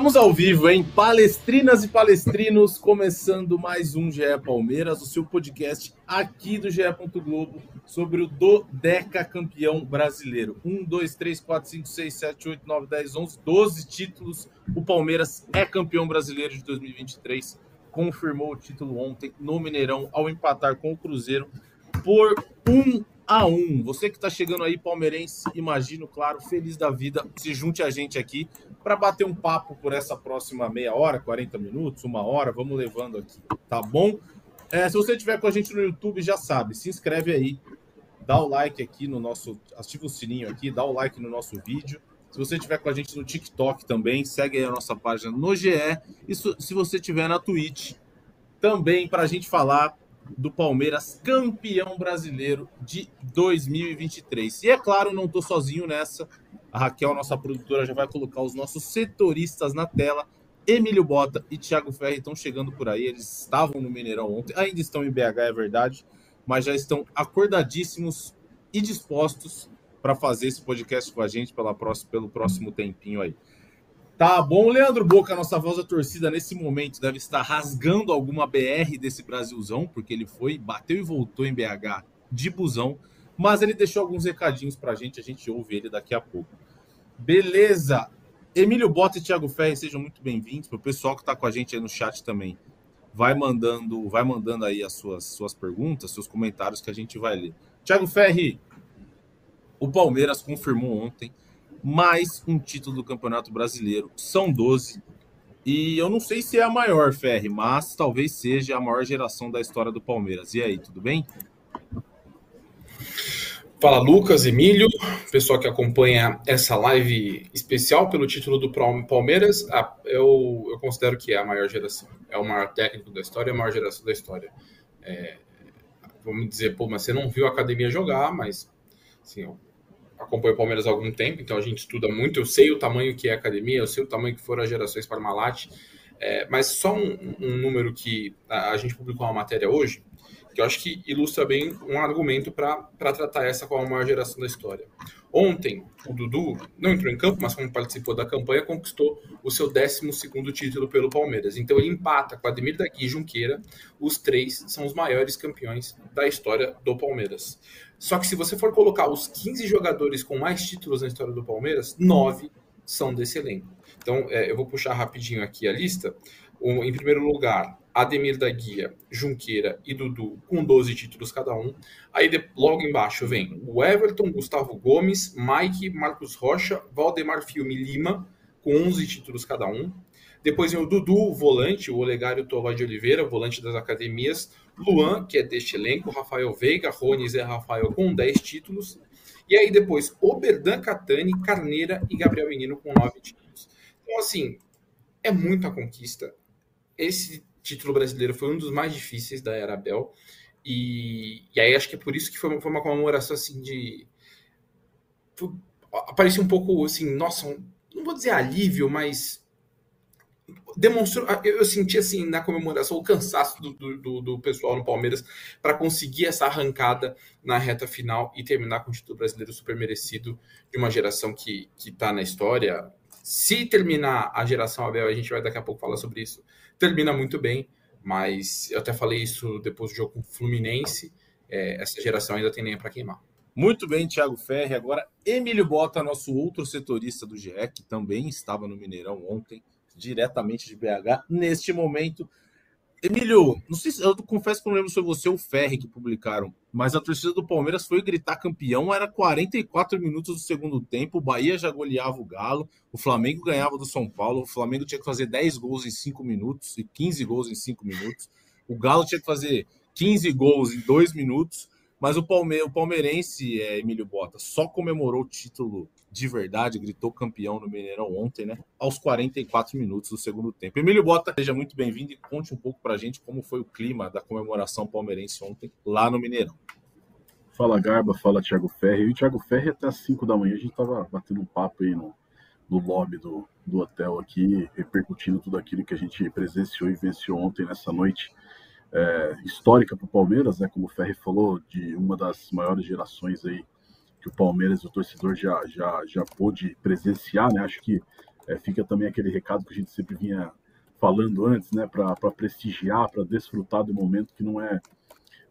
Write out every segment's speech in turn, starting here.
Estamos ao vivo, hein? Palestrinas e palestrinos, começando mais um GE Palmeiras, o seu podcast aqui do GE. Globo sobre o Dodeca campeão brasileiro. 1, 2, 3, 4, 5, 6, 7, 8, 9, 10, 11, 12 títulos. O Palmeiras é campeão brasileiro de 2023. Confirmou o título ontem no Mineirão ao empatar com o Cruzeiro por 1 a 1. Você que está chegando aí, palmeirense, imagino, claro, feliz da vida, se junte a gente aqui para bater um papo por essa próxima meia hora, 40 minutos, uma hora, vamos levando aqui, tá bom? É, se você estiver com a gente no YouTube, já sabe, se inscreve aí, dá o like aqui no nosso, ativa o sininho aqui, dá o like no nosso vídeo. Se você estiver com a gente no TikTok também, segue aí a nossa página no GE. E se você estiver na Twitch, também para a gente falar do Palmeiras campeão brasileiro de 2023. E é claro, não estou sozinho nessa. A Raquel, nossa produtora, já vai colocar os nossos setoristas na tela. Emílio Bota e Thiago Ferri estão chegando por aí. Eles estavam no Mineirão ontem, ainda estão em BH, é verdade, mas já estão acordadíssimos e dispostos para fazer esse podcast com a gente pela próxima, pelo próximo tempinho aí. Tá bom, Leandro Boca, nossa voz da torcida nesse momento deve estar rasgando alguma BR desse Brasilzão, porque ele foi, bateu e voltou em BH de busão, mas ele deixou alguns recadinhos pra gente, a gente ouve ele daqui a pouco. Beleza! Emílio Bota e Thiago Ferri, sejam muito bem-vindos. Para o pessoal que está com a gente aí no chat também, vai mandando, vai mandando aí as suas, suas perguntas, seus comentários que a gente vai ler. Thiago Ferri, o Palmeiras confirmou ontem mais um título do Campeonato Brasileiro. São 12. E eu não sei se é a maior, Ferri, mas talvez seja a maior geração da história do Palmeiras. E aí, tudo bem? Fala Lucas, Emílio, pessoal que acompanha essa live especial pelo título do Palmeiras, eu, eu considero que é a maior geração. É o maior técnico da história, a maior geração da história. É, vamos dizer, pô, mas você não viu a academia jogar, mas assim, acompanho o Palmeiras há algum tempo, então a gente estuda muito, eu sei o tamanho que é a academia, eu sei o tamanho que foram as gerações Parmalat, é, mas só um, um número que a, a gente publicou uma matéria hoje, que eu acho que ilustra bem um argumento para tratar essa como a maior geração da história. Ontem, o Dudu não entrou em campo, mas como participou da campanha, conquistou o seu 12 título pelo Palmeiras. Então ele empata com Ademir Daqui e Junqueira. Os três são os maiores campeões da história do Palmeiras. Só que se você for colocar os 15 jogadores com mais títulos na história do Palmeiras, nove são desse elenco. Então é, eu vou puxar rapidinho aqui a lista. Um, em primeiro lugar, Ademir da Guia, Junqueira e Dudu com 12 títulos cada um. Aí de, logo embaixo vem o Everton, Gustavo Gomes, Mike, Marcos Rocha, Valdemar Filme Lima com 11 títulos cada um. Depois vem o Dudu, o volante, o Olegário Tovar de Oliveira, volante das academias. Luan, que é deste elenco, Rafael Veiga, Rony Zé Rafael com 10 títulos. E aí depois Oberdan Catani, Carneira e Gabriel Menino com 9 títulos. Então, assim, é muita conquista. Esse título brasileiro foi um dos mais difíceis da era Abel. E, e aí acho que é por isso que foi, foi uma comemoração assim de. Foi, parecia um pouco assim, nossa, um, não vou dizer alívio, mas demonstrou. Eu senti assim na comemoração o cansaço do, do, do pessoal no Palmeiras para conseguir essa arrancada na reta final e terminar com o título brasileiro super merecido de uma geração que está na história. Se terminar a geração Abel, a gente vai daqui a pouco falar sobre isso termina muito bem, mas eu até falei isso depois do jogo com o Fluminense. É, essa geração ainda tem nem para queimar. Muito bem, Thiago Ferri. Agora, Emílio Bota, nosso outro setorista do GE, que também estava no Mineirão ontem, diretamente de BH. Neste momento, Emílio, não sei se eu confesso que não lembro se foi você ou o Ferri que publicaram, mas a torcida do Palmeiras foi gritar campeão, era 44 minutos do segundo tempo, o Bahia já goleava o Galo, o Flamengo ganhava do São Paulo, o Flamengo tinha que fazer 10 gols em 5 minutos e 15 gols em 5 minutos, o Galo tinha que fazer 15 gols em 2 minutos, Mas o, Palme o palmeirense, é, Emílio Bota, só comemorou o título de verdade, gritou campeão no Mineirão ontem, né? Aos 44 minutos do segundo tempo. Emílio Bota, seja muito bem-vindo e conte um pouco pra gente como foi o clima da comemoração palmeirense ontem lá no Mineirão. Fala Garba, fala Thiago Ferri. E o Thiago Ferri até às 5 da manhã a gente tava batendo um papo aí no, no lobby do, do hotel aqui, repercutindo tudo aquilo que a gente presenciou e venceu ontem nessa noite é, histórica para o Palmeiras, né? Como o Ferri falou, de uma das maiores gerações aí que o Palmeiras, o torcedor já já já pôde presenciar, né? Acho que é, fica também aquele recado que a gente sempre vinha falando antes, né? Para prestigiar, para desfrutar do momento que não é,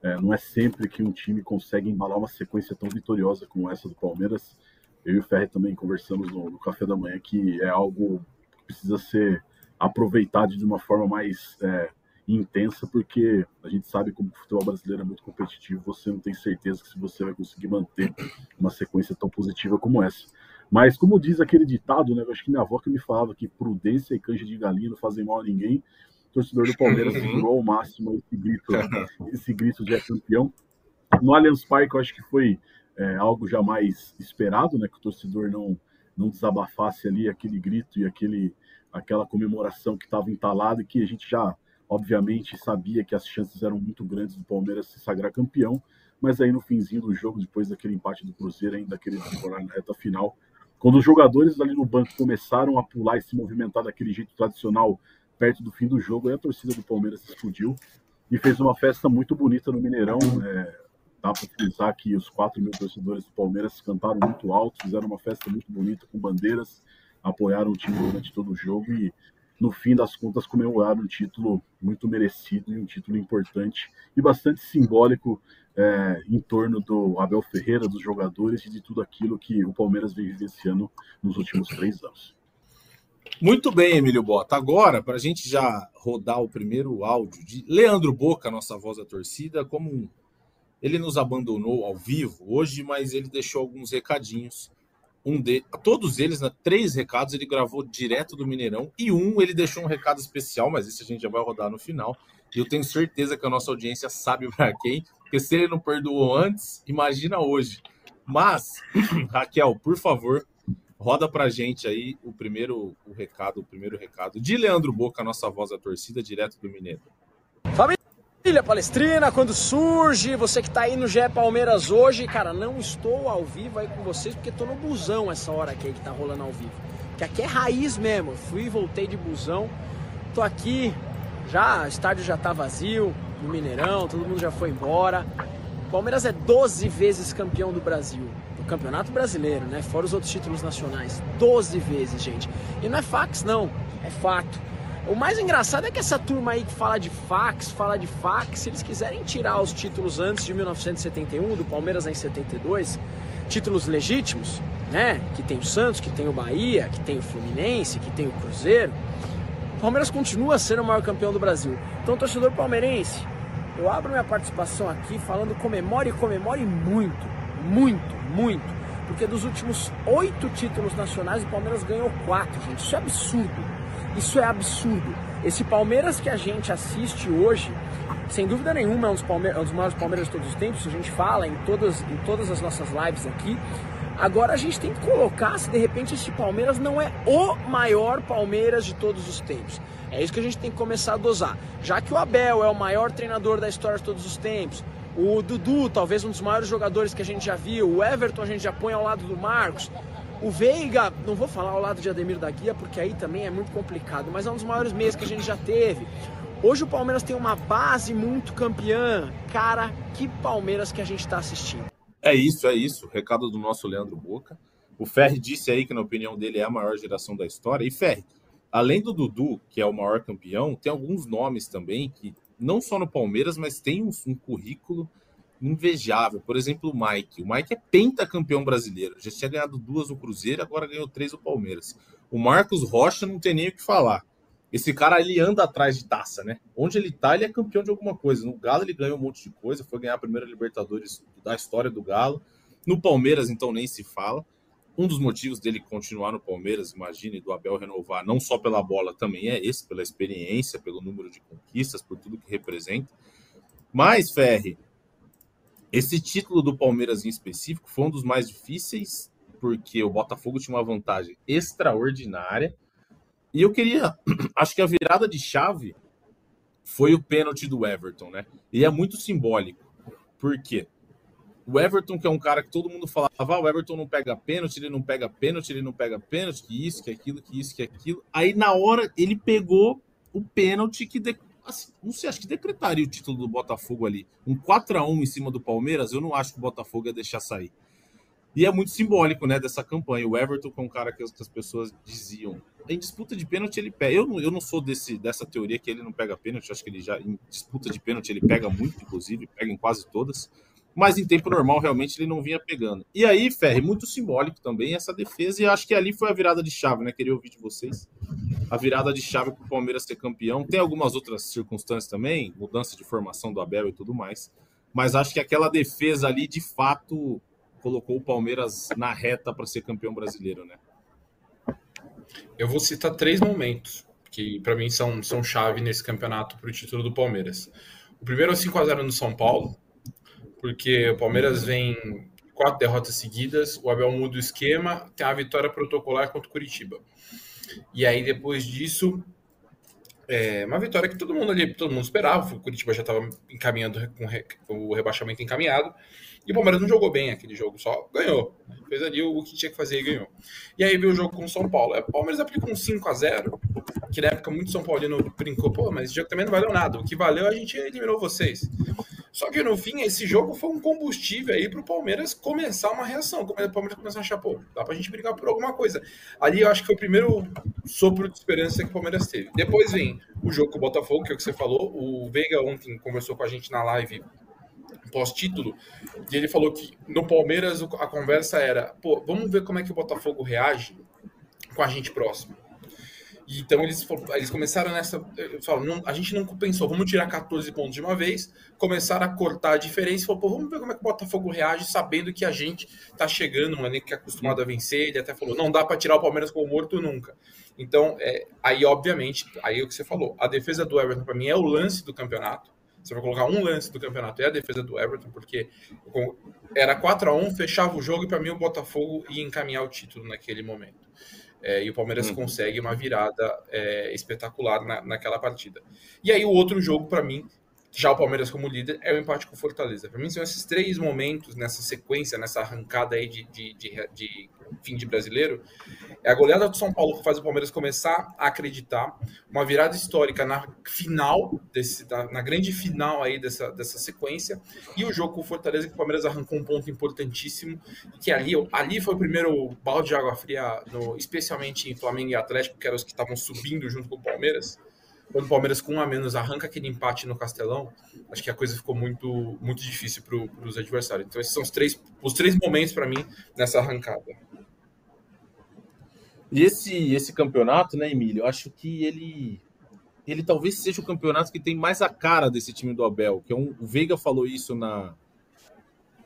é, não é sempre que um time consegue embalar uma sequência tão vitoriosa como essa do Palmeiras. Eu e o Ferri também conversamos no, no café da manhã que é algo que precisa ser aproveitado de uma forma mais é, intensa, porque a gente sabe como o futebol brasileiro é muito competitivo, você não tem certeza que se você vai conseguir manter uma sequência tão positiva como essa. Mas como diz aquele ditado, né, eu acho que minha avó que me falava que prudência e canja de galinha não fazem mal a ninguém, o torcedor do Palmeiras segurou ao máximo esse grito, esse grito de é campeão. No Allianz Parque, eu acho que foi é, algo jamais esperado, né, que o torcedor não, não desabafasse ali aquele grito e aquele, aquela comemoração que estava entalada e que a gente já Obviamente sabia que as chances eram muito grandes do Palmeiras se sagrar campeão, mas aí no finzinho do jogo, depois daquele empate do Cruzeiro, ainda daquele temporada na reta final, quando os jogadores ali no banco começaram a pular e se movimentar daquele jeito tradicional perto do fim do jogo, aí a torcida do Palmeiras explodiu e fez uma festa muito bonita no Mineirão. É, dá para frisar que os 4 mil torcedores do Palmeiras cantaram muito alto, fizeram uma festa muito bonita com bandeiras, apoiaram o time durante todo o jogo e no fim das contas, comemorar um título muito merecido e um título importante e bastante simbólico é, em torno do Abel Ferreira, dos jogadores e de tudo aquilo que o Palmeiras vem vivenciando nos últimos três anos. Muito bem, Emílio Bota. Agora, para a gente já rodar o primeiro áudio de Leandro Boca, nossa voz da torcida, como ele nos abandonou ao vivo hoje, mas ele deixou alguns recadinhos um de todos eles, né, três recados ele gravou direto do Mineirão e um ele deixou um recado especial, mas esse a gente já vai rodar no final. E eu tenho certeza que a nossa audiência sabe para quem, porque se ele não perdoou antes, imagina hoje. Mas, Raquel, por favor, roda pra gente aí o primeiro o recado, o primeiro recado de Leandro Boca, nossa voz da torcida, direto do Mineiro. Família Ilha Palestrina, quando surge, você que tá aí no GE Palmeiras hoje, cara, não estou ao vivo aí com vocês porque tô no busão essa hora aqui que tá rolando ao vivo. Que aqui é raiz mesmo. Fui e voltei de busão. Tô aqui, já, o estádio já tá vazio, no Mineirão, todo mundo já foi embora. Palmeiras é 12 vezes campeão do Brasil. Do Campeonato Brasileiro, né? Fora os outros títulos nacionais. 12 vezes, gente. E não é fax, não. É fato. O mais engraçado é que essa turma aí que fala de fax, fala de fax, se eles quiserem tirar os títulos antes de 1971, do Palmeiras em 72, títulos legítimos, né? Que tem o Santos, que tem o Bahia, que tem o Fluminense, que tem o Cruzeiro. O Palmeiras continua sendo o maior campeão do Brasil. Então, torcedor palmeirense, eu abro minha participação aqui falando comemore, comemore muito, muito, muito. Porque dos últimos oito títulos nacionais, o Palmeiras ganhou quatro, gente. Isso é absurdo. Isso é absurdo. Esse Palmeiras que a gente assiste hoje, sem dúvida nenhuma, é um dos, Palme é um dos maiores Palmeiras de todos os tempos. A gente fala em todas, em todas as nossas lives aqui. Agora a gente tem que colocar se de repente esse Palmeiras não é o maior Palmeiras de todos os tempos. É isso que a gente tem que começar a dosar. Já que o Abel é o maior treinador da história de todos os tempos, o Dudu, talvez um dos maiores jogadores que a gente já viu, o Everton a gente já põe ao lado do Marcos, o Veiga, não vou falar ao lado de Ademir da Guia, porque aí também é muito complicado, mas é um dos maiores meses que a gente já teve. Hoje o Palmeiras tem uma base muito campeã. Cara, que Palmeiras que a gente está assistindo. É isso, é isso. Recado do nosso Leandro Boca. O Ferri disse aí que, na opinião dele, é a maior geração da história. E Ferri, além do Dudu, que é o maior campeão, tem alguns nomes também que, não só no Palmeiras, mas tem um, um currículo invejável. Por exemplo, o Mike. O Mike é pentacampeão brasileiro. Já tinha ganhado duas no Cruzeiro, agora ganhou três no Palmeiras. O Marcos Rocha não tem nem o que falar. Esse cara ele anda atrás de taça, né? Onde ele tá, ele é campeão de alguma coisa. No Galo ele ganhou um monte de coisa, foi ganhar a primeira Libertadores da história do Galo. No Palmeiras, então, nem se fala. Um dos motivos dele continuar no Palmeiras, imagine, do Abel renovar, não só pela bola, também é esse, pela experiência, pelo número de conquistas, por tudo que representa. Mas, Ferri, esse título do Palmeiras em específico foi um dos mais difíceis, porque o Botafogo tinha uma vantagem extraordinária. E eu queria, acho que a virada de chave foi o pênalti do Everton, né? E é muito simbólico. Por quê? O Everton, que é um cara que todo mundo falava, ah, o Everton não pega pênalti, ele não pega pênalti, ele não pega pênalti, que isso, que aquilo, que isso, que aquilo. Aí na hora ele pegou o pênalti que de... assim, não sei, acho que decretaria o título do Botafogo ali. Um 4 a 1 em cima do Palmeiras, eu não acho que o Botafogo ia deixar sair. E é muito simbólico, né, dessa campanha. O Everton, que é cara que as, que as pessoas diziam, em disputa de pênalti ele pega. Eu não, eu não sou desse, dessa teoria que ele não pega pênalti, acho que ele já, em disputa de pênalti, ele pega muito, inclusive, pega em quase todas mas em tempo normal realmente ele não vinha pegando. E aí, Ferre, muito simbólico também essa defesa, e acho que ali foi a virada de chave, né? Queria ouvir de vocês. A virada de chave para o Palmeiras ser campeão. Tem algumas outras circunstâncias também, mudança de formação do Abel e tudo mais, mas acho que aquela defesa ali de fato colocou o Palmeiras na reta para ser campeão brasileiro, né? Eu vou citar três momentos que para mim são, são chave nesse campeonato para o título do Palmeiras. O primeiro é o 5 a 0 no São Paulo, porque o Palmeiras vem quatro derrotas seguidas, o Abel muda o esquema, tem a vitória protocolar contra o Curitiba. E aí, depois disso, é uma vitória que todo mundo ali, todo mundo esperava, o Curitiba já estava encaminhando com o rebaixamento encaminhado, e o Palmeiras não jogou bem aquele jogo, só ganhou. Fez ali o que tinha que fazer e ganhou. E aí veio o jogo com o São Paulo. O Palmeiras aplicou um 5 a 0 que na época muito São Paulino brincou, pô, mas esse jogo também não valeu nada. O que valeu, a gente eliminou vocês. Só que no fim, esse jogo foi um combustível aí para o Palmeiras começar uma reação. O Palmeiras começar a achar, pô, dá para a gente brigar por alguma coisa. Ali eu acho que foi o primeiro sopro de esperança que o Palmeiras teve. Depois vem o jogo com o Botafogo, que é o que você falou. O Veiga ontem conversou com a gente na live pós-título, e ele falou que no Palmeiras a conversa era, pô, vamos ver como é que o Botafogo reage com a gente próximo. Então eles, eles começaram nessa. Falaram, não, a gente não pensou, vamos tirar 14 pontos de uma vez, começaram a cortar a diferença e falou, pô, vamos ver como é que o Botafogo reage, sabendo que a gente tá chegando, um elenco que é acostumado a vencer. Ele até falou, não dá para tirar o Palmeiras como morto nunca. Então, é, aí, obviamente, aí é o que você falou, a defesa do Everton, para mim, é o lance do campeonato. Você vai colocar um lance do campeonato, é a defesa do Everton, porque era 4 a 1 fechava o jogo e para mim o Botafogo ia encaminhar o título naquele momento. É, e o Palmeiras uhum. consegue uma virada é, espetacular na, naquela partida. E aí o outro jogo, para mim, já o Palmeiras como líder, é o empate com o Fortaleza. Para mim, são esses três momentos nessa sequência, nessa arrancada aí de, de, de, de, fim de brasileiro. É a goleada do São Paulo que faz o Palmeiras começar a acreditar. Uma virada histórica na final, desse, na grande final aí dessa, dessa sequência. E o jogo com o Fortaleza, que o Palmeiras arrancou um ponto importantíssimo. Que ali, ali foi o primeiro balde de água fria, no, especialmente em Flamengo e Atlético, que eram os que estavam subindo junto com o Palmeiras quando o Palmeiras com um a menos arranca aquele empate no Castelão, acho que a coisa ficou muito, muito difícil para os adversários. Então esses são os três, os três momentos para mim nessa arrancada. E esse, esse campeonato, né, Emílio, acho que ele ele talvez seja o campeonato que tem mais a cara desse time do Abel, que é um, o Veiga falou isso na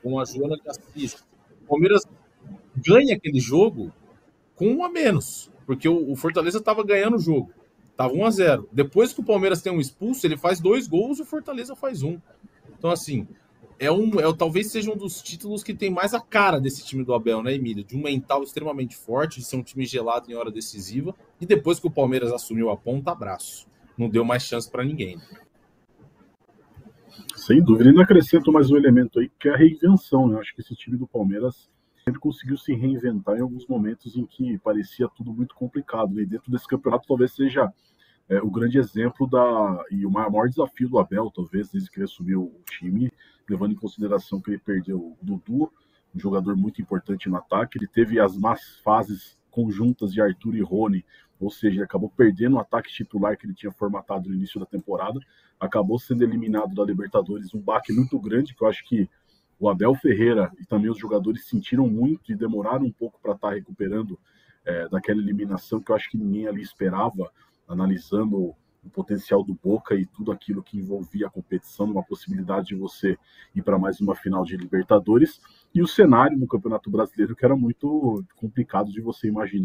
com a Joana de. O Palmeiras ganha aquele jogo com um a menos, porque o, o Fortaleza estava ganhando o jogo. Tava 1 a 0 Depois que o Palmeiras tem um expulso, ele faz dois gols e o Fortaleza faz um. Então, assim, é um, é, talvez seja um dos títulos que tem mais a cara desse time do Abel, né, Emílio? De um mental extremamente forte, de ser um time gelado em hora decisiva. E depois que o Palmeiras assumiu a ponta, abraço. Não deu mais chance para ninguém. Sem dúvida. E não acrescento mais um elemento aí, que é a reinvenção. Né? Eu acho que esse time do Palmeiras sempre conseguiu se reinventar em alguns momentos em que parecia tudo muito complicado. E dentro desse campeonato talvez seja é, o grande exemplo da e o maior desafio do Abel, talvez, desde que ele assumiu o time, levando em consideração que ele perdeu o Dudu, um jogador muito importante no ataque. Ele teve as más fases conjuntas de Arthur e Rony, ou seja, ele acabou perdendo o ataque titular que ele tinha formatado no início da temporada, acabou sendo eliminado da Libertadores, um baque muito grande que eu acho que o Abel Ferreira e também os jogadores sentiram muito e demoraram um pouco para estar tá recuperando é, daquela eliminação que eu acho que ninguém ali esperava, analisando o potencial do Boca e tudo aquilo que envolvia a competição, uma possibilidade de você ir para mais uma final de Libertadores e o cenário no Campeonato Brasileiro que era muito complicado de você imaginar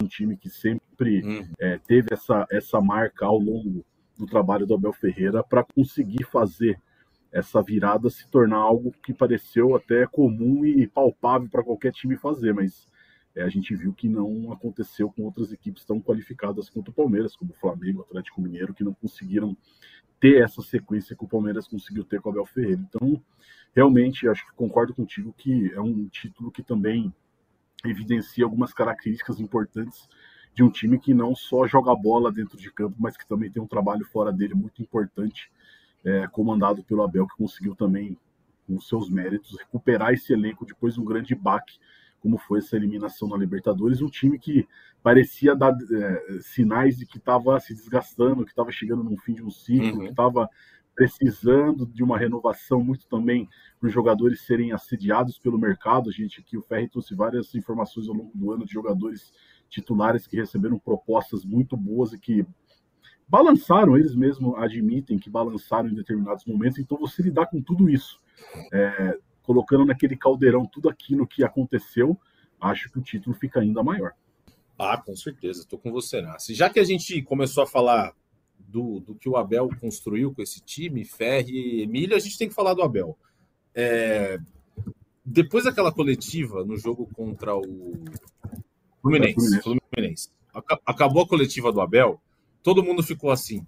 um time que sempre uhum. é, teve essa, essa marca ao longo do trabalho do Abel Ferreira para conseguir fazer essa virada se tornar algo que pareceu até comum e palpável para qualquer time fazer, mas é, a gente viu que não aconteceu com outras equipes tão qualificadas quanto o Palmeiras, como o Flamengo, Atlético Mineiro, que não conseguiram ter essa sequência que o Palmeiras conseguiu ter com o Abel Ferreira. Então, realmente, acho que concordo contigo que é um título que também evidencia algumas características importantes de um time que não só joga bola dentro de campo, mas que também tem um trabalho fora dele muito importante, é, comandado pelo Abel, que conseguiu também, com seus méritos, recuperar esse elenco depois de um grande baque, como foi essa eliminação na Libertadores. Um time que parecia dar é, sinais de que estava se desgastando, que estava chegando no fim de um ciclo, uhum. que estava precisando de uma renovação muito também para os jogadores serem assediados pelo mercado. A gente aqui, o Ferri trouxe várias informações ao longo do ano de jogadores titulares que receberam propostas muito boas e que balançaram, eles mesmos admitem que balançaram em determinados momentos. Então, você lidar com tudo isso, é, colocando naquele caldeirão tudo aquilo que aconteceu, acho que o título fica ainda maior. Ah, com certeza, estou com você, Nassi. Já que a gente começou a falar do, do que o Abel construiu com esse time, Ferri e Emílio, a gente tem que falar do Abel. É, depois daquela coletiva no jogo contra o Fluminense, Fluminense. Acabou a coletiva do Abel, todo mundo ficou assim.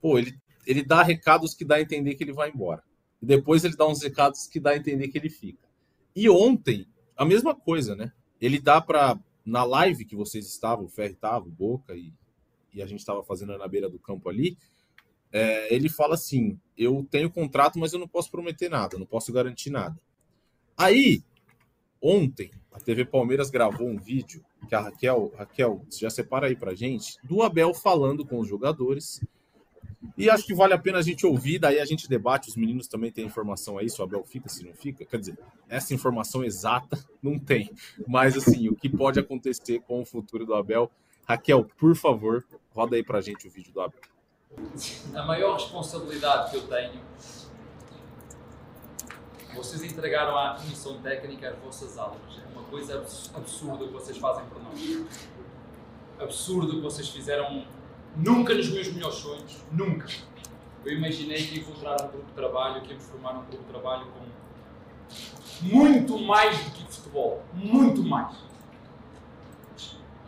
Pô, ele, ele dá recados que dá a entender que ele vai embora. E depois ele dá uns recados que dá a entender que ele fica. E ontem, a mesma coisa, né? Ele dá para na live que vocês estavam, o Ferri estava, o Boca e, e a gente estava fazendo na beira do campo ali, é, ele fala assim: eu tenho contrato, mas eu não posso prometer nada, não posso garantir nada. Aí, ontem, a TV Palmeiras gravou um vídeo que a Raquel, Raquel, já separa aí pra gente, do Abel falando com os jogadores. E acho que vale a pena a gente ouvir, daí a gente debate, os meninos também têm informação aí, se o Abel fica, se não fica. Quer dizer, essa informação exata não tem. Mas assim, o que pode acontecer com o futuro do Abel. Raquel, por favor, roda aí pra gente o vídeo do Abel. A maior responsabilidade que eu tenho vocês entregaram à comissão técnica as vossas aulas. É uma coisa absurda que vocês fazem por nós. Absurdo que vocês fizeram nunca nos meus melhores sonhos. Nunca. Eu imaginei que ia encontrar um grupo de trabalho, que íamos formar um grupo de trabalho com muito mais do que futebol. Muito mais.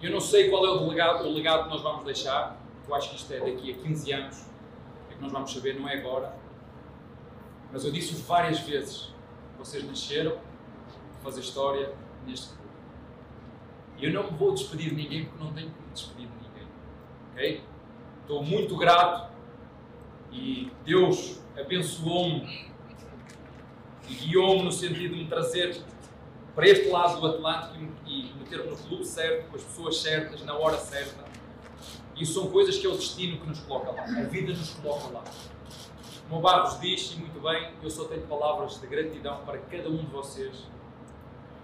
Eu não sei qual é o legado, o legado que nós vamos deixar. Eu acho que isto é daqui a 15 anos. É que nós vamos saber, não é agora. Mas eu disse várias vezes vocês nasceram para fazer história neste clube. E eu não me vou despedir de ninguém porque não tenho que me despedir de ninguém. Ok? Estou muito grato e Deus abençoou-me e guiou-me no sentido de me trazer para este lado do Atlântico e meter-me no clube certo, com as pessoas certas, na hora certa. Isso são coisas que é o destino que nos coloca lá. A vida nos coloca lá. Como o Barros diz, e muito bem, eu só tenho palavras de gratidão para cada um de vocês,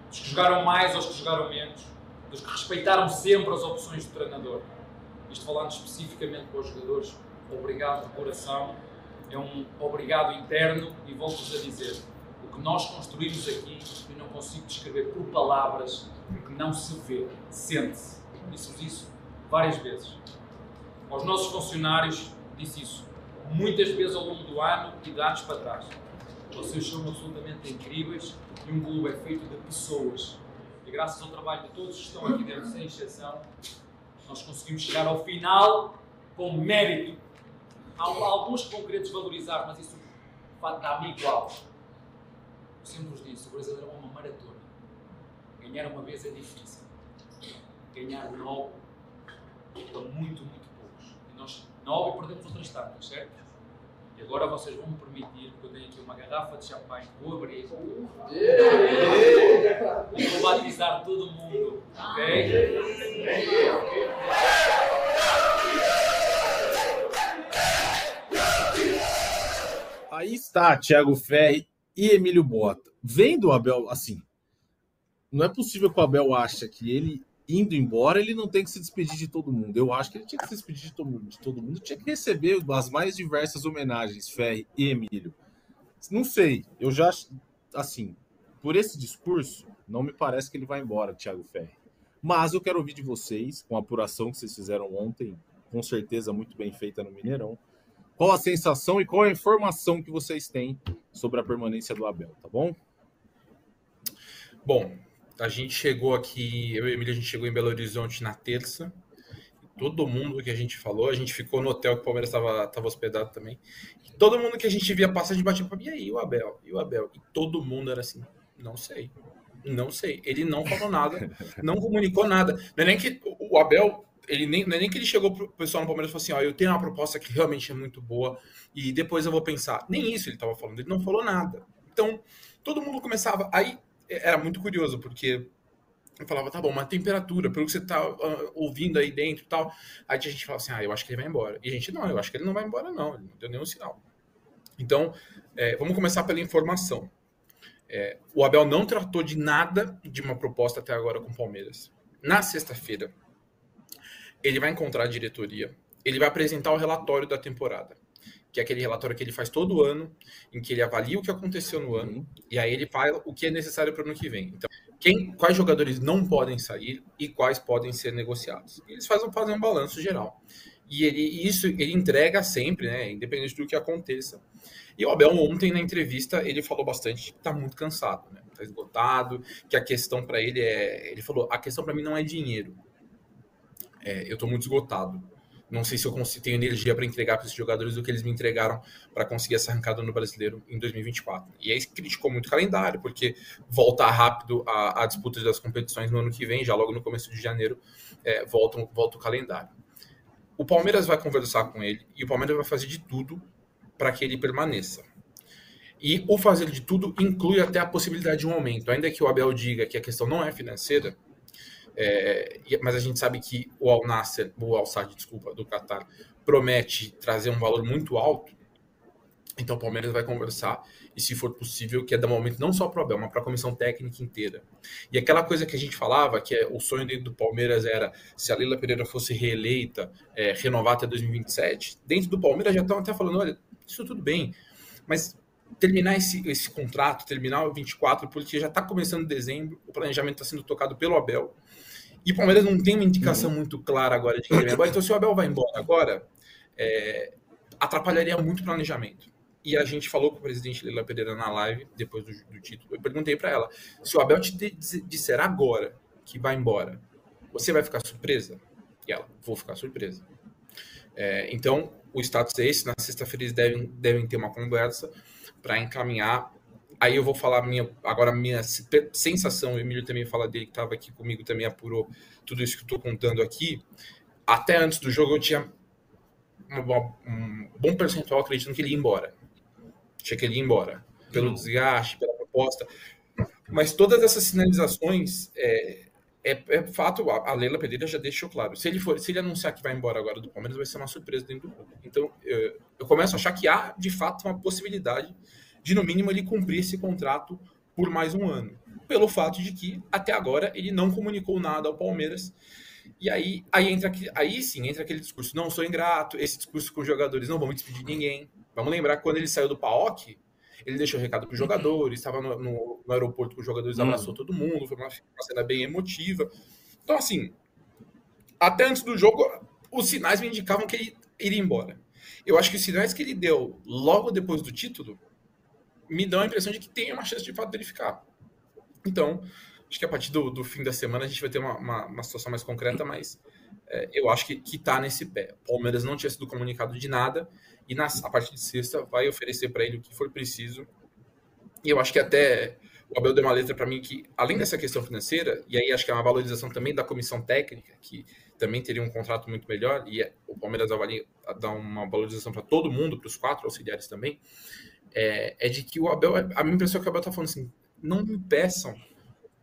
dos que jogaram mais aos que jogaram menos, dos que respeitaram sempre as opções do treinador. Isto falando especificamente para os jogadores, obrigado de coração, é um obrigado interno e volto-vos a dizer, o que nós construímos aqui, eu não consigo descrever por palavras, porque não se vê, sente-se. Disse-vos isso várias vezes. Aos nossos funcionários, disse isso muitas vezes ao longo do ano e de anos para trás. Vocês são absolutamente incríveis e um clube é feito de pessoas. E graças ao trabalho de todos que estão aqui dentro, sem exceção, nós conseguimos chegar ao final com mérito. Há alguns que vão querer desvalorizar, mas isso dá-me igual. Eu sempre vos disse, o brasileiro é uma maratona. Ganhar uma vez é difícil. Ganhar nove é muito, muito poucos. E nós nove e perdemos outras tantas, certo? E agora vocês vão me permitir, porque eu tenho aqui uma garrafa de champanhe, vou abrir e vou batizar todo mundo, ok? Aí está Thiago Ferri e Emílio Bota. Vendo o Abel assim, não é possível que o Abel acha que ele indo embora, ele não tem que se despedir de todo mundo. Eu acho que ele tinha que se despedir de todo mundo, de todo mundo. tinha que receber as mais diversas homenagens, Ferri e Emílio. Não sei, eu já, assim, por esse discurso, não me parece que ele vai embora, Thiago Ferri. Mas eu quero ouvir de vocês, com a apuração que vocês fizeram ontem, com certeza muito bem feita no Mineirão, qual a sensação e qual a informação que vocês têm sobre a permanência do Abel, tá bom? Bom, a gente chegou aqui, eu e a Emília, a gente chegou em Belo Horizonte na terça. Todo mundo que a gente falou, a gente ficou no hotel que o Palmeiras estava hospedado também. E todo mundo que a gente via passar, a gente batia e aí, o Abel? E o Abel? E todo mundo era assim, não sei. Não sei. Ele não falou nada, não comunicou nada. Não é nem que o Abel, ele nem, não é nem que ele chegou pro pessoal no Palmeiras e falou assim: ó, eu tenho uma proposta que realmente é muito boa e depois eu vou pensar. Nem isso ele estava falando, ele não falou nada. Então, todo mundo começava. Aí era muito curioso, porque eu falava, tá bom, mas temperatura, pelo que você tá uh, ouvindo aí dentro e tal. Aí a gente falava assim, ah, eu acho que ele vai embora. E a gente, não, eu acho que ele não vai embora, não. Ele não deu nenhum sinal. Então, é, vamos começar pela informação. É, o Abel não tratou de nada de uma proposta até agora com o Palmeiras. Na sexta-feira, ele vai encontrar a diretoria, ele vai apresentar o relatório da temporada que é aquele relatório que ele faz todo ano, em que ele avalia o que aconteceu no ano, e aí ele fala o que é necessário para o ano que vem. Então, quem, quais jogadores não podem sair e quais podem ser negociados. Eles fazem, fazem um balanço geral. E ele, isso ele entrega sempre, né, independente do que aconteça. E o Abel ontem na entrevista ele falou bastante que está muito cansado, né, está esgotado, que a questão para ele é, ele falou, a questão para mim não é dinheiro, é, eu estou muito esgotado não sei se eu consigo, tenho energia para entregar para esses jogadores o que eles me entregaram para conseguir essa arrancada no brasileiro em 2024. E aí criticou muito o calendário, porque volta rápido a, a disputa das competições no ano que vem, já logo no começo de janeiro, é, volta, volta o calendário. O Palmeiras vai conversar com ele e o Palmeiras vai fazer de tudo para que ele permaneça. E o fazer de tudo inclui até a possibilidade de um aumento. Ainda que o Abel diga que a questão não é financeira, é, mas a gente sabe que o Al Nasser, o Al Sadd, desculpa, do Qatar, promete trazer um valor muito alto. Então o Palmeiras vai conversar e, se for possível, que é dar um não só para o Abel, mas para a comissão técnica inteira. E aquela coisa que a gente falava, que é, o sonho dentro do Palmeiras era, se a Leila Pereira fosse reeleita, é, renovar até 2027, dentro do Palmeiras já estão até falando, olha, isso tudo bem, mas terminar esse, esse contrato, terminar o 24, porque já está começando dezembro, o planejamento está sendo tocado pelo Abel, e o Palmeiras não tem uma indicação muito clara agora de que ele vai embora. Então, se o Abel vai embora agora, é, atrapalharia muito o planejamento. E a gente falou com o presidente Leila Pereira na live, depois do, do título. Eu perguntei para ela: se o Abel te disser agora que vai embora, você vai ficar surpresa? E ela: vou ficar surpresa. É, então, o status é esse. Na sexta-feira eles devem, devem ter uma conversa para encaminhar Aí eu vou falar minha, agora minha sensação, o Emílio também fala dele, que estava aqui comigo, também apurou tudo isso que estou contando aqui. Até antes do jogo eu tinha um bom percentual acreditando que ele ia embora. Achei que ele ia embora. Pelo desgaste, pela proposta. Mas todas essas sinalizações, é, é, é fato, a Leila Pereira já deixou claro. Se ele, for, se ele anunciar que vai embora agora do Palmeiras, vai ser uma surpresa dentro do clube. Então, eu, eu começo a achar que há, de fato, uma possibilidade de no mínimo ele cumprir esse contrato por mais um ano. Pelo fato de que até agora ele não comunicou nada ao Palmeiras. E aí, aí entra aí sim entra aquele discurso, não sou ingrato, esse discurso com os jogadores, não vamos despedir ninguém. Vamos lembrar que quando ele saiu do PAOK, ele deixou recado para os jogadores, estava no, no, no, aeroporto com os jogadores, uhum. abraçou todo mundo, foi uma, uma cena bem emotiva. Então, assim, até antes do jogo, os sinais me indicavam que ele iria embora. Eu acho que os sinais que ele deu logo depois do título me dão a impressão de que tem uma chance de fato dele ficar. Então, acho que a partir do, do fim da semana a gente vai ter uma, uma, uma situação mais concreta, mas é, eu acho que, que tá nesse pé. O Palmeiras não tinha sido comunicado de nada e na, a partir de sexta vai oferecer para ele o que for preciso. E eu acho que até o Abel deu uma letra para mim que, além dessa questão financeira, e aí acho que é uma valorização também da comissão técnica, que também teria um contrato muito melhor, e é, o Palmeiras avalia, dá uma valorização para todo mundo, para os quatro auxiliares também é, é de que o Abel, a minha impressão é que o Abel tá falando assim, não me peçam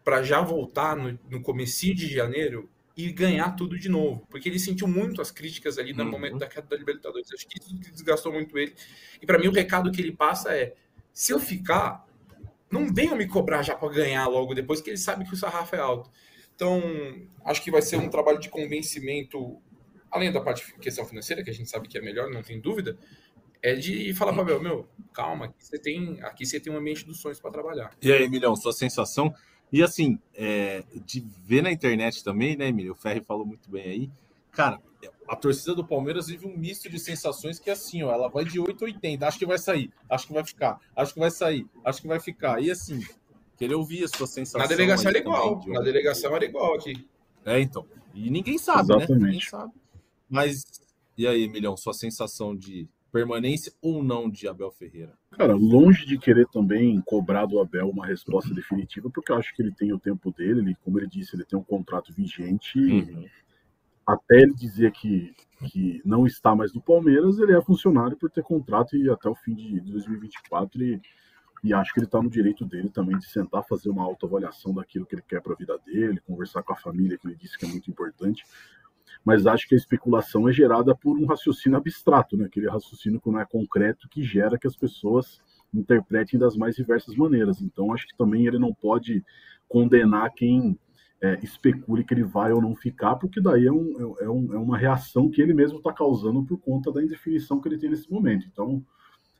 para já voltar no, no comecinho de janeiro e ganhar tudo de novo, porque ele sentiu muito as críticas ali no uhum. momento da queda da Libertadores. Acho que isso desgastou muito ele. E para mim o recado que ele passa é: se eu ficar, não venham me cobrar já para ganhar logo depois, que ele sabe que o sarrafo é alto. Então, acho que vai ser um trabalho de convencimento, além da parte questão financeira, que a gente sabe que é melhor, não tem dúvida, é de falar para Abel, meu, calma, aqui você tem, aqui você tem um ambiente dos sonhos para trabalhar. E aí, Emilhão, sua sensação? E assim, é, de ver na internet também, né, Emílio? O Ferri falou muito bem aí. Cara, a torcida do Palmeiras vive um misto de sensações que é assim, ó, ela vai de 8 a 80, acho que vai sair, acho que vai ficar, acho que vai sair, acho que vai ficar. E assim, querer ouvir a sua sensação. Na delegação era igual, na delegação era igual aqui. É, então. E ninguém sabe, Exatamente. né? Ninguém sabe. Mas, e aí, Milhão, sua sensação de permanência ou não de Abel Ferreira? Cara, longe de querer também cobrar do Abel uma resposta definitiva, porque eu acho que ele tem o tempo dele, ele, como ele disse, ele tem um contrato vigente. Uhum. Até ele dizer que, que não está mais no Palmeiras, ele é funcionário por ter contrato e até o fim de 2024 e, e acho que ele está no direito dele também de sentar, fazer uma autoavaliação daquilo que ele quer para a vida dele, conversar com a família, que ele disse que é muito importante mas acho que a especulação é gerada por um raciocínio abstrato, né? aquele raciocínio que não é concreto, que gera que as pessoas interpretem das mais diversas maneiras. Então, acho que também ele não pode condenar quem é, especule que ele vai ou não ficar, porque daí é, um, é, um, é uma reação que ele mesmo está causando por conta da indefinição que ele tem nesse momento. Então,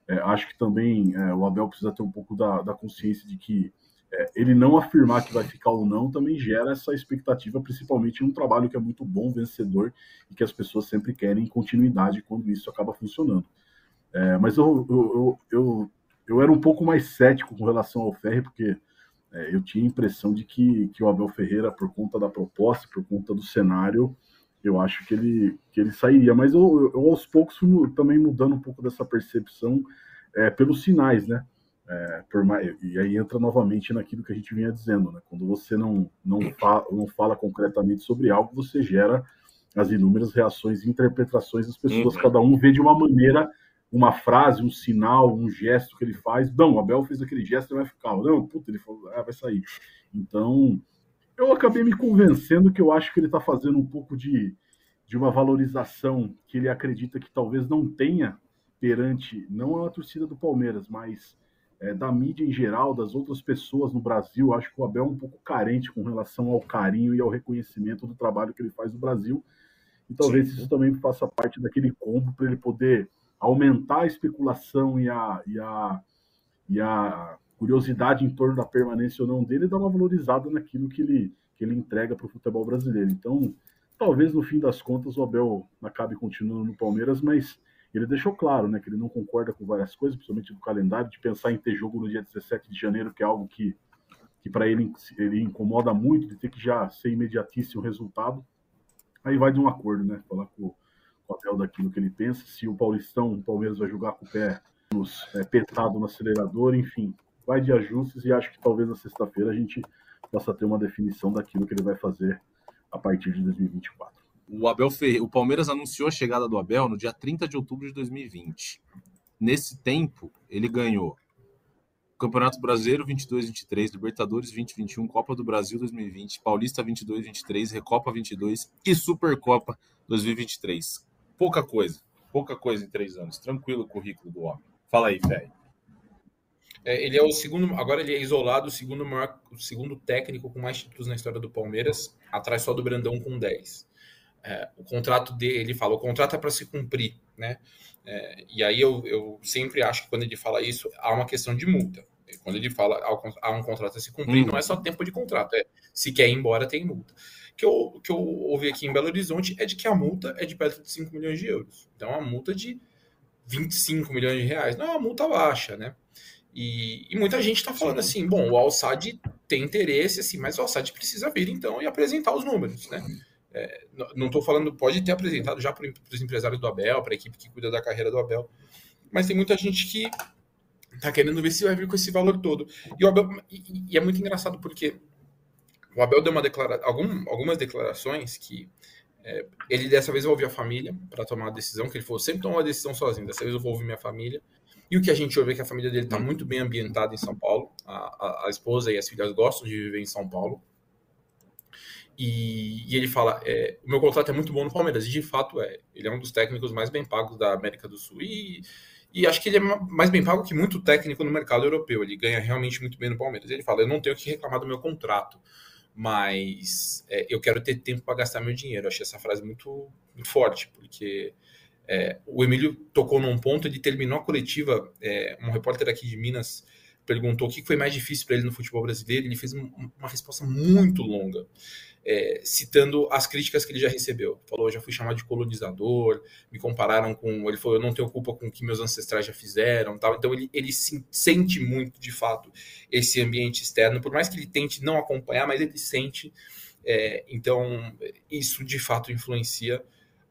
é, acho que também é, o Abel precisa ter um pouco da, da consciência de que é, ele não afirmar que vai ficar ou não também gera essa expectativa, principalmente em um trabalho que é muito bom, vencedor, e que as pessoas sempre querem continuidade quando isso acaba funcionando. É, mas eu, eu, eu, eu, eu era um pouco mais cético com relação ao Ferri, porque é, eu tinha a impressão de que, que o Abel Ferreira, por conta da proposta, por conta do cenário, eu acho que ele, que ele sairia. Mas eu, eu aos poucos fui também mudando um pouco dessa percepção é, pelos sinais, né? É, mais, e aí entra novamente naquilo que a gente vinha dizendo, né? Quando você não, não, fala, não fala concretamente sobre algo, você gera as inúmeras reações e interpretações das pessoas. Uhum. Cada um vê de uma maneira uma frase, um sinal, um gesto que ele faz. Não, o Abel fez aquele gesto e vai ficar. Não, puta, ele falou, ah, vai sair. Então, eu acabei me convencendo que eu acho que ele está fazendo um pouco de, de uma valorização que ele acredita que talvez não tenha perante, não a torcida do Palmeiras, mas é, da mídia em geral, das outras pessoas no Brasil. Acho que o Abel é um pouco carente com relação ao carinho e ao reconhecimento do trabalho que ele faz no Brasil. E talvez Sim. isso também faça parte daquele combo para ele poder aumentar a especulação e a, e, a, e a curiosidade em torno da permanência ou não dele dar uma valorizada naquilo que ele, que ele entrega para o futebol brasileiro. Então, talvez no fim das contas o Abel acabe continuando no Palmeiras, mas ele deixou claro né, que ele não concorda com várias coisas, principalmente do calendário, de pensar em ter jogo no dia 17 de janeiro, que é algo que, que para ele, ele incomoda muito, de ter que já ser imediatíssimo o resultado. Aí vai de um acordo, né? Falar com, com o Abel daquilo que ele pensa, se o Paulistão, o Palmeiras vai jogar com o pé nos, é, petado no acelerador, enfim, vai de ajustes e acho que talvez na sexta-feira a gente possa ter uma definição daquilo que ele vai fazer a partir de 2024 o Abel Ferreira, o Palmeiras anunciou a chegada do Abel no dia 30 de outubro de 2020. Nesse tempo, ele ganhou Campeonato Brasileiro 22-23, Libertadores 2021, Copa do Brasil 2020, Paulista 22-23, Recopa 22 e Supercopa 2023. Pouca coisa, pouca coisa em três anos. Tranquilo o currículo do homem. Fala aí, velho. É, ele é o segundo, agora ele é isolado, o segundo maior, o segundo técnico com mais títulos na história do Palmeiras, atrás só do Brandão com 10 é, o contrato dele, ele fala, o contrato é para se cumprir, né? É, e aí eu, eu sempre acho que quando ele fala isso, há uma questão de multa. Quando ele fala há um contrato a se cumprir, uhum. não é só tempo de contrato, é se quer ir embora, tem multa. O que eu, que eu ouvi aqui em Belo Horizonte é de que a multa é de perto de 5 milhões de euros. Então, é uma multa de 25 milhões de reais. Não é uma multa baixa, né? E, e muita gente está falando assim, bom, o Alçad tem interesse, assim, mas o Alçad precisa vir, então, e apresentar os números, né? É, não estou falando, pode ter apresentado já para os empresários do Abel, para a equipe que cuida da carreira do Abel, mas tem muita gente que está querendo ver se vai vir com esse valor todo. E, o Abel, e, e é muito engraçado porque o Abel deu uma declara, algum, algumas declarações que é, ele dessa vez vai a família para tomar a decisão, que ele falou, sempre toma uma decisão sozinho, dessa vez eu vou ouvir minha família. E o que a gente ouve é que a família dele está muito bem ambientada em São Paulo, a, a, a esposa e as filhas gostam de viver em São Paulo, e, e, ele fala: é, o meu contrato é muito bom no Palmeiras, e de fato é. Ele é um dos técnicos mais bem pagos da América do Sul. E, e acho que ele é mais bem pago que muito técnico no mercado europeu. Ele ganha realmente muito bem no Palmeiras. Ele fala: eu não tenho que reclamar do meu contrato, mas é, eu quero ter tempo para gastar meu dinheiro. Eu achei essa frase muito, muito forte, porque é, o Emílio tocou num ponto, ele terminou a coletiva, é, um repórter aqui de Minas perguntou o que foi mais difícil para ele no futebol brasileiro, ele fez uma resposta muito longa, é, citando as críticas que ele já recebeu. Falou, já fui chamado de colonizador, me compararam com. Ele falou, eu não tenho culpa com o que meus ancestrais já fizeram. Tal. Então ele, ele se, sente muito, de fato, esse ambiente externo, por mais que ele tente não acompanhar, mas ele sente. É, então, isso de fato influencia,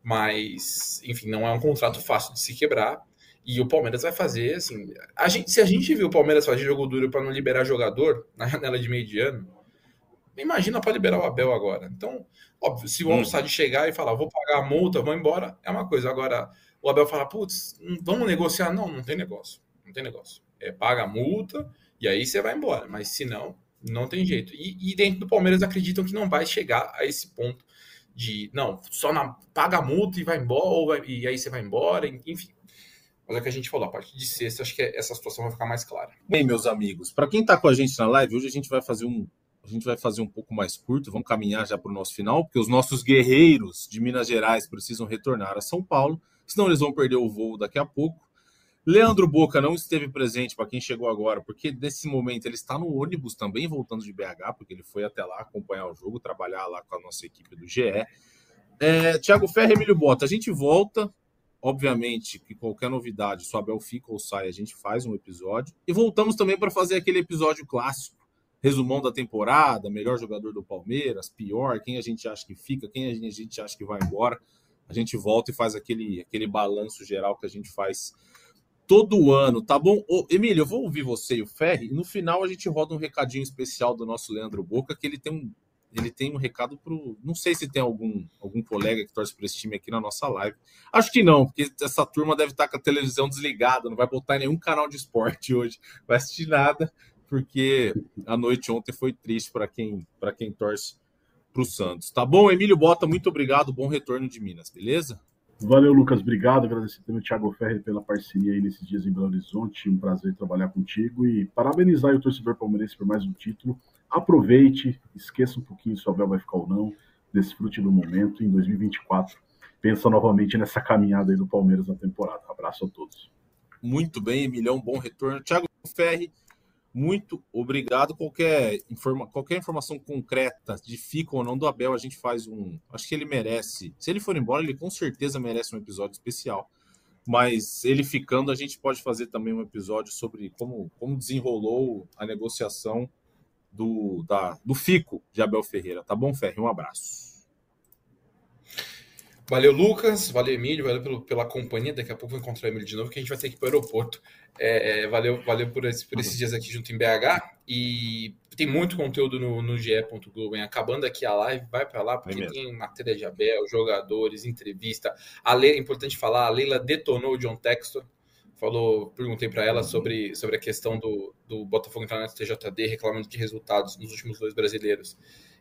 mas, enfim, não é um contrato fácil de se quebrar. E o Palmeiras vai fazer, assim. A gente, se a gente viu o Palmeiras fazer jogo duro para não liberar jogador na janela de meio de ano, imagina para liberar o Abel agora. Então, óbvio, se o hum. de chegar e falar, vou pagar a multa, vou embora, é uma coisa. Agora, o Abel fala, putz, vamos negociar? Não, não tem negócio. Não tem negócio. É paga a multa e aí você vai embora. Mas se não, não tem jeito. E, e dentro do Palmeiras acreditam que não vai chegar a esse ponto de, não, só na, paga a multa e vai embora, vai, e aí você vai embora, enfim. Mas é o que a gente falou, a partir de sexta, acho que essa situação vai ficar mais clara. Bem, meus amigos, para quem está com a gente na live, hoje a gente vai fazer um. A gente vai fazer um pouco mais curto, vamos caminhar já para o nosso final, porque os nossos guerreiros de Minas Gerais precisam retornar a São Paulo, senão eles vão perder o voo daqui a pouco. Leandro Boca não esteve presente para quem chegou agora, porque nesse momento ele está no ônibus também, voltando de BH, porque ele foi até lá acompanhar o jogo, trabalhar lá com a nossa equipe do GE. É, Tiago Ferre e Emílio Bota, a gente volta Obviamente que qualquer novidade, se o Abel fica ou sai, a gente faz um episódio. E voltamos também para fazer aquele episódio clássico, resumão da temporada, melhor jogador do Palmeiras, pior, quem a gente acha que fica, quem a gente acha que vai embora. A gente volta e faz aquele, aquele balanço geral que a gente faz todo ano, tá bom? Ô, Emílio, eu vou ouvir você e o Ferri, e no final a gente roda um recadinho especial do nosso Leandro Boca, que ele tem um ele tem um recado para Não sei se tem algum, algum colega que torce para esse time aqui na nossa live. Acho que não, porque essa turma deve estar com a televisão desligada, não vai botar nenhum canal de esporte hoje, vai assistir nada, porque a noite ontem foi triste para quem, quem torce para o Santos. Tá bom, Emílio Bota, muito obrigado, bom retorno de Minas, beleza? Valeu, Lucas, obrigado. Agradecer também ao Thiago Ferri pela parceria aí nesses dias em Belo Horizonte. Um prazer trabalhar contigo e parabenizar o torcedor palmeirense por mais um título aproveite, esqueça um pouquinho se o Abel vai ficar ou não, desfrute do momento. Em 2024, pensa novamente nessa caminhada aí do Palmeiras na temporada. Abraço a todos. Muito bem, Emilhão, bom retorno. Thiago Ferri, muito obrigado. Qualquer, informa, qualquer informação concreta de fica ou não do Abel, a gente faz um. Acho que ele merece. Se ele for embora, ele com certeza merece um episódio especial. Mas ele ficando, a gente pode fazer também um episódio sobre como, como desenrolou a negociação do, da, do FICO de Abel Ferreira. Tá bom, Ferre? Um abraço. Valeu, Lucas. Valeu, Emílio. Valeu pelo, pela companhia. Daqui a pouco vou encontrar o Emílio de novo, que a gente vai ter que ir para o aeroporto. É, é, valeu valeu por, esse, por esses dias aqui junto em BH. E tem muito conteúdo no, no ge.globo. Acabando aqui a live, vai para lá, porque é tem matéria de Abel, jogadores, entrevista. A Leila, é importante falar, a Leila detonou o John Textor falou, perguntei para ela sobre, sobre a questão do, do Botafogo entrar na TJD reclamando de resultados nos últimos dois brasileiros.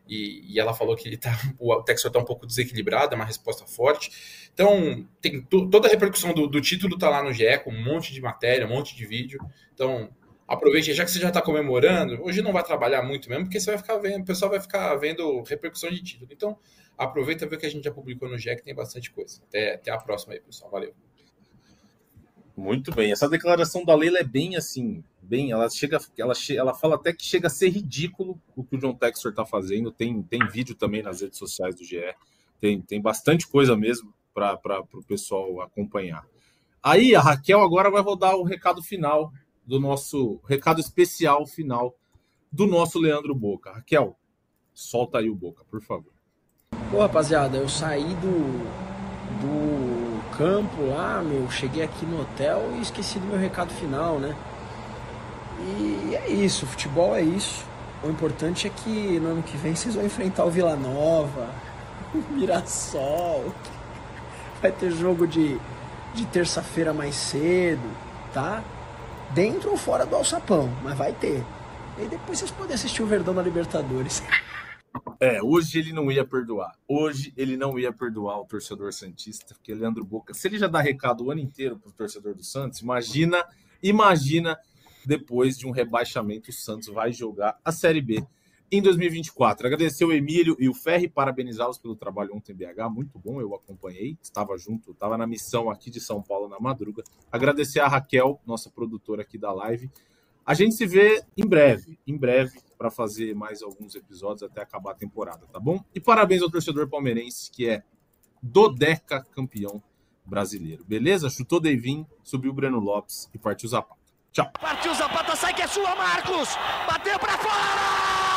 E, e ela falou que tá, o Texas está um pouco desequilibrado, é uma resposta forte. Então, tem toda a repercussão do, do título está lá no GE, com um monte de matéria, um monte de vídeo. Então, aproveite, já que você já está comemorando, hoje não vai trabalhar muito mesmo, porque você vai ficar vendo, o pessoal vai ficar vendo repercussão de título. Então, aproveita vê o que a gente já publicou no GE, que tem bastante coisa. Até, até a próxima aí, pessoal. Valeu. Muito bem. Essa declaração da Leila é bem assim, bem, ela chega, ela, ela fala até que chega a ser ridículo o que o John Textor está fazendo. Tem, tem vídeo também nas redes sociais do GE. Tem, tem bastante coisa mesmo para o pessoal acompanhar. Aí a Raquel agora vai rodar o recado final do nosso recado especial final do nosso Leandro Boca. Raquel, solta aí o Boca, por favor. Pô, rapaziada, eu saí do, do campo lá, meu, cheguei aqui no hotel e esqueci do meu recado final, né? E é isso, futebol é isso. O importante é que no ano que vem vocês vão enfrentar o Vila Nova, o Mirassol. Vai ter jogo de, de terça-feira mais cedo, tá? Dentro ou fora do alçapão, mas vai ter. E depois vocês podem assistir o Verdão na Libertadores. É, hoje ele não ia perdoar. Hoje ele não ia perdoar o torcedor Santista, porque Leandro Boca, se ele já dá recado o ano inteiro para o torcedor do Santos, imagina, imagina depois de um rebaixamento, o Santos vai jogar a Série B em 2024. Agradecer o Emílio e o Ferri, parabenizá-los pelo trabalho ontem em BH, muito bom, eu acompanhei, estava junto, estava na missão aqui de São Paulo na madruga. Agradecer a Raquel, nossa produtora aqui da live. A gente se vê em breve, em breve, para fazer mais alguns episódios até acabar a temporada, tá bom? E parabéns ao torcedor palmeirense, que é dodeca campeão brasileiro. Beleza? Chutou Deivin, subiu o Breno Lopes e partiu Zapata. Tchau. Partiu Zapata, sai que é sua, Marcos! Bateu para fora!